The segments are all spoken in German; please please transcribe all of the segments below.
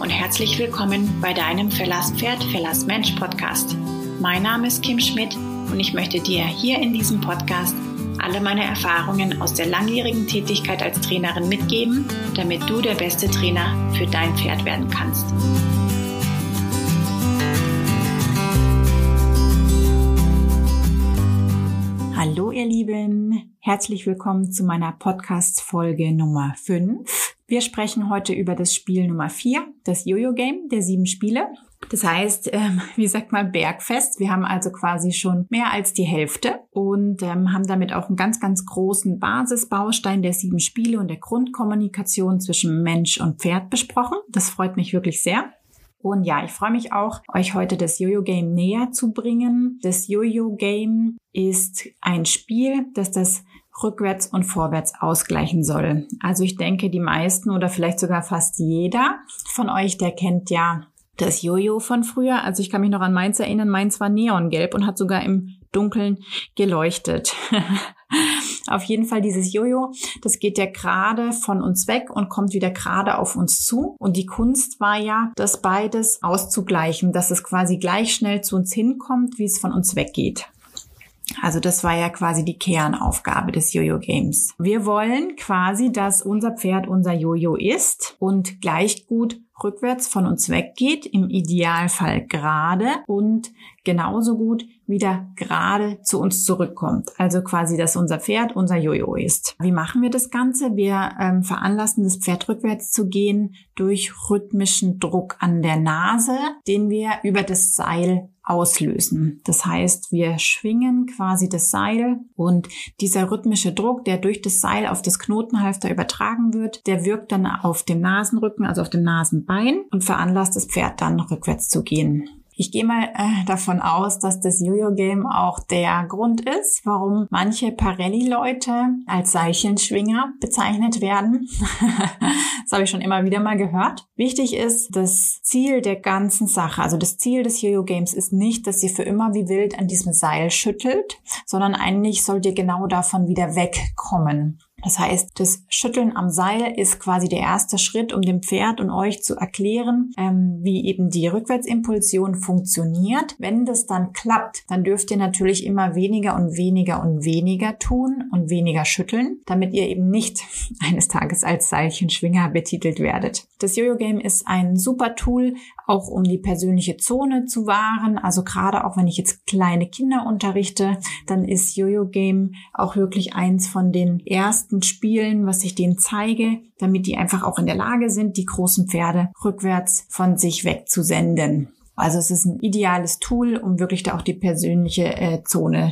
und herzlich willkommen bei deinem Verlass Pferd, Verlass Mensch Podcast. Mein Name ist Kim Schmidt und ich möchte dir hier in diesem Podcast alle meine Erfahrungen aus der langjährigen Tätigkeit als Trainerin mitgeben, damit du der beste Trainer für dein Pferd werden kannst. Hallo ihr Lieben, herzlich willkommen zu meiner Podcast-Folge Nummer 5. Wir sprechen heute über das Spiel Nummer 4, das Jojo-Game der sieben Spiele. Das heißt, ähm, wie sagt man, Bergfest. Wir haben also quasi schon mehr als die Hälfte und ähm, haben damit auch einen ganz, ganz großen Basisbaustein der sieben Spiele und der Grundkommunikation zwischen Mensch und Pferd besprochen. Das freut mich wirklich sehr. Und ja, ich freue mich auch, euch heute das Jojo-Game näher zu bringen. Das Jojo-Game ist ein Spiel, das das rückwärts und vorwärts ausgleichen soll. Also ich denke, die meisten oder vielleicht sogar fast jeder von euch, der kennt ja das Jojo von früher. Also ich kann mich noch an meins erinnern. Meins war neongelb und hat sogar im Dunkeln geleuchtet. auf jeden Fall dieses Jojo, das geht ja gerade von uns weg und kommt wieder gerade auf uns zu. Und die Kunst war ja, das beides auszugleichen, dass es quasi gleich schnell zu uns hinkommt, wie es von uns weggeht. Also das war ja quasi die Kernaufgabe des Jojo-Games. Wir wollen quasi, dass unser Pferd unser Jojo ist und gleich gut rückwärts von uns weggeht, im Idealfall gerade und genauso gut wieder gerade zu uns zurückkommt. Also quasi, dass unser Pferd unser Jojo ist. Wie machen wir das Ganze? Wir ähm, veranlassen das Pferd rückwärts zu gehen durch rhythmischen Druck an der Nase, den wir über das Seil auslösen. Das heißt, wir schwingen quasi das Seil und dieser rhythmische Druck, der durch das Seil auf das Knotenhalfter übertragen wird, der wirkt dann auf dem Nasenrücken, also auf dem Nasenbein und veranlasst das Pferd dann rückwärts zu gehen. Ich gehe mal äh, davon aus, dass das Jojo-Game auch der Grund ist, warum manche Parelli-Leute als Seilchenschwinger bezeichnet werden. das habe ich schon immer wieder mal gehört. Wichtig ist, das Ziel der ganzen Sache, also das Ziel des Jojo-Games ist nicht, dass ihr für immer wie wild an diesem Seil schüttelt, sondern eigentlich sollt ihr genau davon wieder wegkommen. Das heißt, das Schütteln am Seil ist quasi der erste Schritt, um dem Pferd und euch zu erklären, ähm, wie eben die Rückwärtsimpulsion funktioniert. Wenn das dann klappt, dann dürft ihr natürlich immer weniger und weniger und weniger tun und weniger schütteln, damit ihr eben nicht eines Tages als Seilchenschwinger betitelt werdet. Das Jojo-Game ist ein super Tool, auch um die persönliche Zone zu wahren. Also gerade auch wenn ich jetzt kleine Kinder unterrichte, dann ist Jojo-Game auch wirklich eins von den ersten Spielen, was ich denen zeige, damit die einfach auch in der Lage sind, die großen Pferde rückwärts von sich wegzusenden. Also es ist ein ideales Tool, um wirklich da auch die persönliche äh, Zone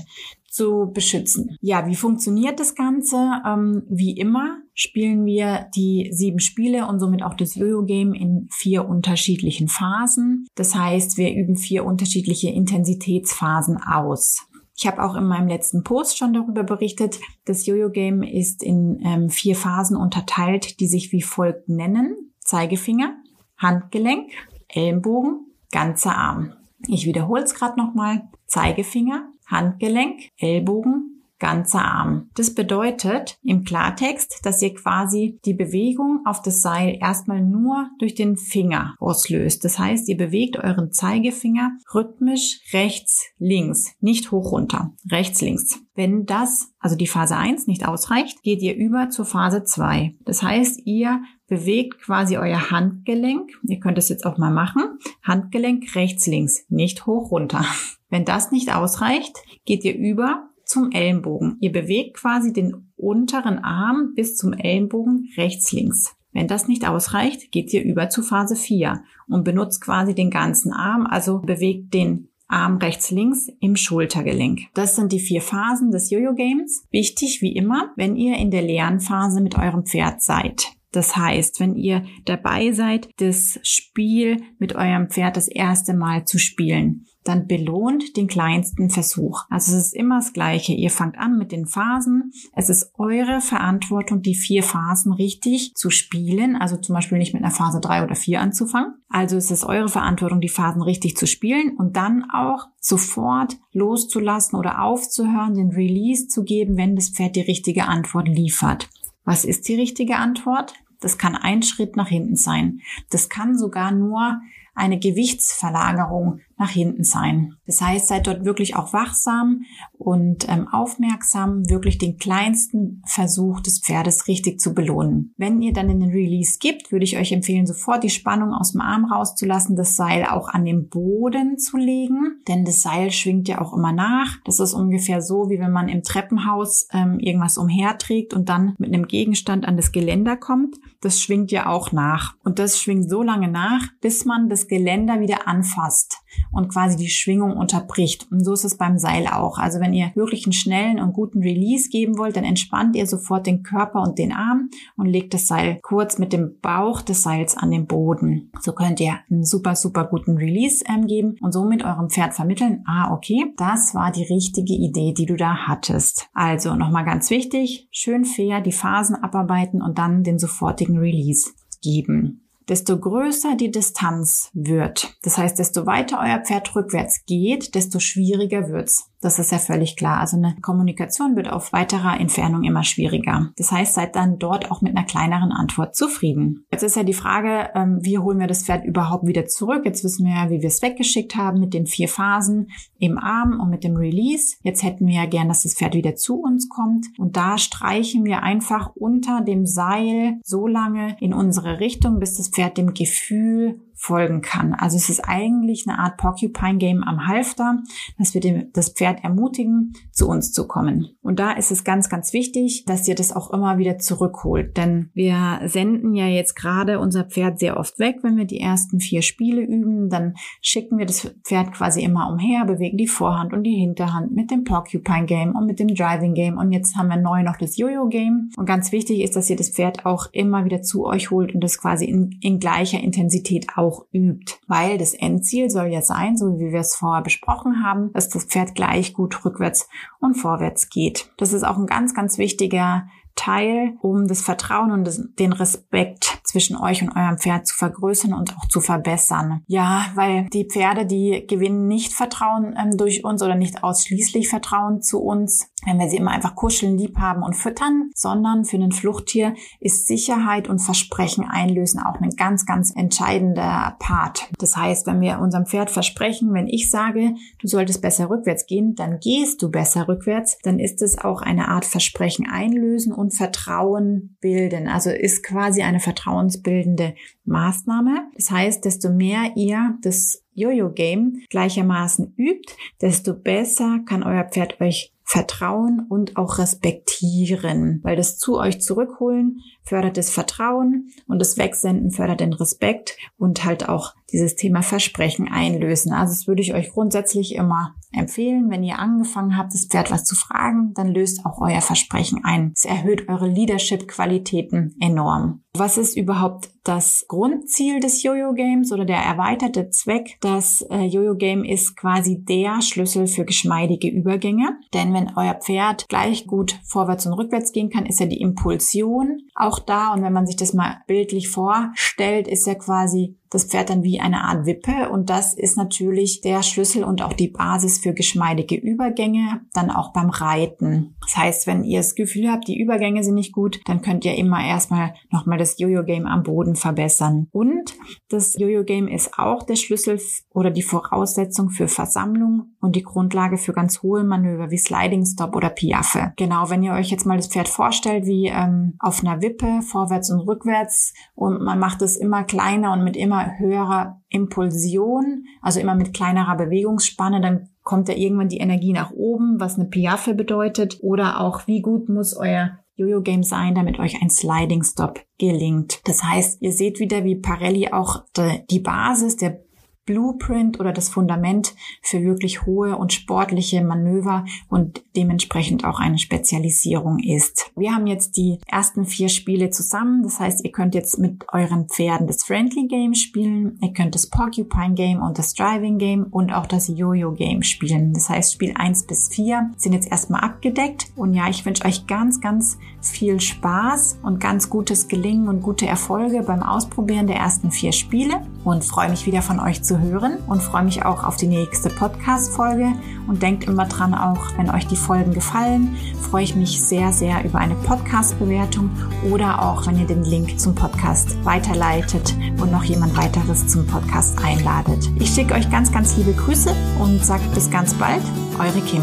zu beschützen. Ja, wie funktioniert das Ganze? Ähm, wie immer spielen wir die sieben Spiele und somit auch das Jojo-Game in vier unterschiedlichen Phasen. Das heißt, wir üben vier unterschiedliche Intensitätsphasen aus. Ich habe auch in meinem letzten Post schon darüber berichtet. Das Jojo-Game ist in ähm, vier Phasen unterteilt, die sich wie folgt nennen. Zeigefinger, Handgelenk, Ellenbogen, ganzer Arm. Ich wiederhole es gerade nochmal. Zeigefinger, Handgelenk, Ellbogen, ganzer Arm. Das bedeutet im Klartext, dass ihr quasi die Bewegung auf das Seil erstmal nur durch den Finger auslöst. Das heißt, ihr bewegt euren Zeigefinger rhythmisch rechts, links, nicht hoch runter, rechts, links. Wenn das, also die Phase 1 nicht ausreicht, geht ihr über zur Phase 2. Das heißt, ihr bewegt quasi euer Handgelenk. Ihr könnt es jetzt auch mal machen. Handgelenk rechts, links, nicht hoch runter. Wenn das nicht ausreicht, geht ihr über zum Ellenbogen. Ihr bewegt quasi den unteren Arm bis zum Ellenbogen rechts, links. Wenn das nicht ausreicht, geht ihr über zu Phase 4 und benutzt quasi den ganzen Arm, also bewegt den Arm rechts, links im Schultergelenk. Das sind die vier Phasen des Jojo-Games. Wichtig wie immer, wenn ihr in der Lernphase mit eurem Pferd seid. Das heißt, wenn ihr dabei seid, das Spiel mit eurem Pferd das erste Mal zu spielen, dann belohnt den kleinsten Versuch. Also es ist immer das Gleiche. Ihr fangt an mit den Phasen. Es ist eure Verantwortung, die vier Phasen richtig zu spielen. Also zum Beispiel nicht mit einer Phase drei oder vier anzufangen. Also es ist eure Verantwortung, die Phasen richtig zu spielen und dann auch sofort loszulassen oder aufzuhören, den Release zu geben, wenn das Pferd die richtige Antwort liefert. Was ist die richtige Antwort? Das kann ein Schritt nach hinten sein. Das kann sogar nur eine Gewichtsverlagerung nach hinten sein. Das heißt, seid dort wirklich auch wachsam und ähm, aufmerksam, wirklich den kleinsten Versuch des Pferdes richtig zu belohnen. Wenn ihr dann in den Release gibt, würde ich euch empfehlen, sofort die Spannung aus dem Arm rauszulassen, das Seil auch an den Boden zu legen, denn das Seil schwingt ja auch immer nach. Das ist ungefähr so, wie wenn man im Treppenhaus ähm, irgendwas umherträgt und dann mit einem Gegenstand an das Geländer kommt. Das schwingt ja auch nach. Und das schwingt so lange nach, bis man das Geländer wieder anfasst und quasi die Schwingung unterbricht. Und so ist es beim Seil auch. Also wenn ihr wirklich einen schnellen und guten Release geben wollt, dann entspannt ihr sofort den Körper und den Arm und legt das Seil kurz mit dem Bauch des Seils an den Boden. So könnt ihr einen super, super guten Release ähm, geben und somit eurem Pferd vermitteln, ah, okay, das war die richtige Idee, die du da hattest. Also nochmal ganz wichtig, schön fair die Phasen abarbeiten und dann den sofortigen Release geben desto größer die Distanz wird. Das heißt, desto weiter euer Pferd rückwärts geht, desto schwieriger wird's. Das ist ja völlig klar. Also eine Kommunikation wird auf weiterer Entfernung immer schwieriger. Das heißt, seid dann dort auch mit einer kleineren Antwort zufrieden. Jetzt ist ja die Frage, ähm, wie holen wir das Pferd überhaupt wieder zurück? Jetzt wissen wir ja, wie wir es weggeschickt haben mit den vier Phasen im Arm und mit dem Release. Jetzt hätten wir ja gern, dass das Pferd wieder zu uns kommt. Und da streichen wir einfach unter dem Seil so lange in unsere Richtung, bis das Pferd dem Gefühl folgen kann. Also es ist eigentlich eine Art Porcupine Game am Halfter, dass wir dem, das Pferd ermutigen, zu uns zu kommen. Und da ist es ganz, ganz wichtig, dass ihr das auch immer wieder zurückholt. Denn wir senden ja jetzt gerade unser Pferd sehr oft weg, wenn wir die ersten vier Spiele üben. Dann schicken wir das Pferd quasi immer umher, bewegen die Vorhand und die Hinterhand mit dem Porcupine Game und mit dem Driving Game. Und jetzt haben wir neu noch das Jojo Game. Und ganz wichtig ist, dass ihr das Pferd auch immer wieder zu euch holt und das quasi in, in gleicher Intensität auch auch übt, weil das Endziel soll ja sein, so wie wir es vorher besprochen haben, dass das Pferd gleich gut rückwärts und vorwärts geht. Das ist auch ein ganz, ganz wichtiger Teil, um das Vertrauen und den Respekt zwischen euch und eurem Pferd zu vergrößern und auch zu verbessern. Ja, weil die Pferde, die gewinnen nicht Vertrauen ähm, durch uns oder nicht ausschließlich Vertrauen zu uns, wenn wir sie immer einfach kuscheln, lieb haben und füttern, sondern für ein Fluchttier ist Sicherheit und Versprechen einlösen auch ein ganz, ganz entscheidender Part. Das heißt, wenn wir unserem Pferd versprechen, wenn ich sage, du solltest besser rückwärts gehen, dann gehst du besser rückwärts, dann ist es auch eine Art Versprechen einlösen und Vertrauen bilden. Also ist quasi eine vertrauensbildende Maßnahme. Das heißt, desto mehr ihr das Jojo-Game gleichermaßen übt, desto besser kann euer Pferd euch vertrauen und auch respektieren, weil das zu euch zurückholen fördert das Vertrauen und das Wegsenden fördert den Respekt und halt auch dieses Thema Versprechen einlösen. Also das würde ich euch grundsätzlich immer empfehlen. Wenn ihr angefangen habt, das Pferd was zu fragen, dann löst auch euer Versprechen ein. Es erhöht eure Leadership-Qualitäten enorm. Was ist überhaupt das Grundziel des Jojo-Games oder der erweiterte Zweck? Das äh, Jojo-Game ist quasi der Schlüssel für geschmeidige Übergänge. Denn wenn euer Pferd gleich gut vorwärts und rückwärts gehen kann, ist ja die Impulsion auch da. Und wenn man sich das mal bildlich vorstellt, ist ja quasi das Pferd dann wie eine Art Wippe und das ist natürlich der Schlüssel und auch die Basis für geschmeidige Übergänge, dann auch beim Reiten. Das heißt, wenn ihr das Gefühl habt, die Übergänge sind nicht gut, dann könnt ihr immer erstmal nochmal das Jojo-Game am Boden verbessern. Und das Jojo-Game ist auch der Schlüssel oder die Voraussetzung für Versammlung und die Grundlage für ganz hohe Manöver wie Sliding Stop oder Piaffe. Genau, wenn ihr euch jetzt mal das Pferd vorstellt wie ähm, auf einer Wippe, vorwärts und rückwärts und man macht es immer kleiner und mit immer immer höherer Impulsion, also immer mit kleinerer Bewegungsspanne, dann kommt ja irgendwann die Energie nach oben, was eine Piaffe bedeutet. Oder auch, wie gut muss euer Jojo-Game sein, damit euch ein Sliding Stop gelingt. Das heißt, ihr seht wieder, wie Parelli auch die Basis, der Blueprint oder das Fundament für wirklich hohe und sportliche Manöver und dementsprechend auch eine Spezialisierung ist. Wir haben jetzt die ersten vier Spiele zusammen. Das heißt, ihr könnt jetzt mit euren Pferden das Friendly Game spielen. Ihr könnt das Porcupine Game und das Driving Game und auch das Jojo Game spielen. Das heißt, Spiel eins bis vier sind jetzt erstmal abgedeckt. Und ja, ich wünsche euch ganz, ganz viel Spaß und ganz gutes Gelingen und gute Erfolge beim Ausprobieren der ersten vier Spiele und freue mich wieder von euch zu hören und freue mich auch auf die nächste Podcast-Folge. Und denkt immer dran, auch wenn euch die Folgen gefallen, freue ich mich sehr, sehr über eine Podcast-Bewertung oder auch, wenn ihr den Link zum Podcast weiterleitet und noch jemand weiteres zum Podcast einladet. Ich schicke euch ganz, ganz liebe Grüße und sagt bis ganz bald, eure Kim.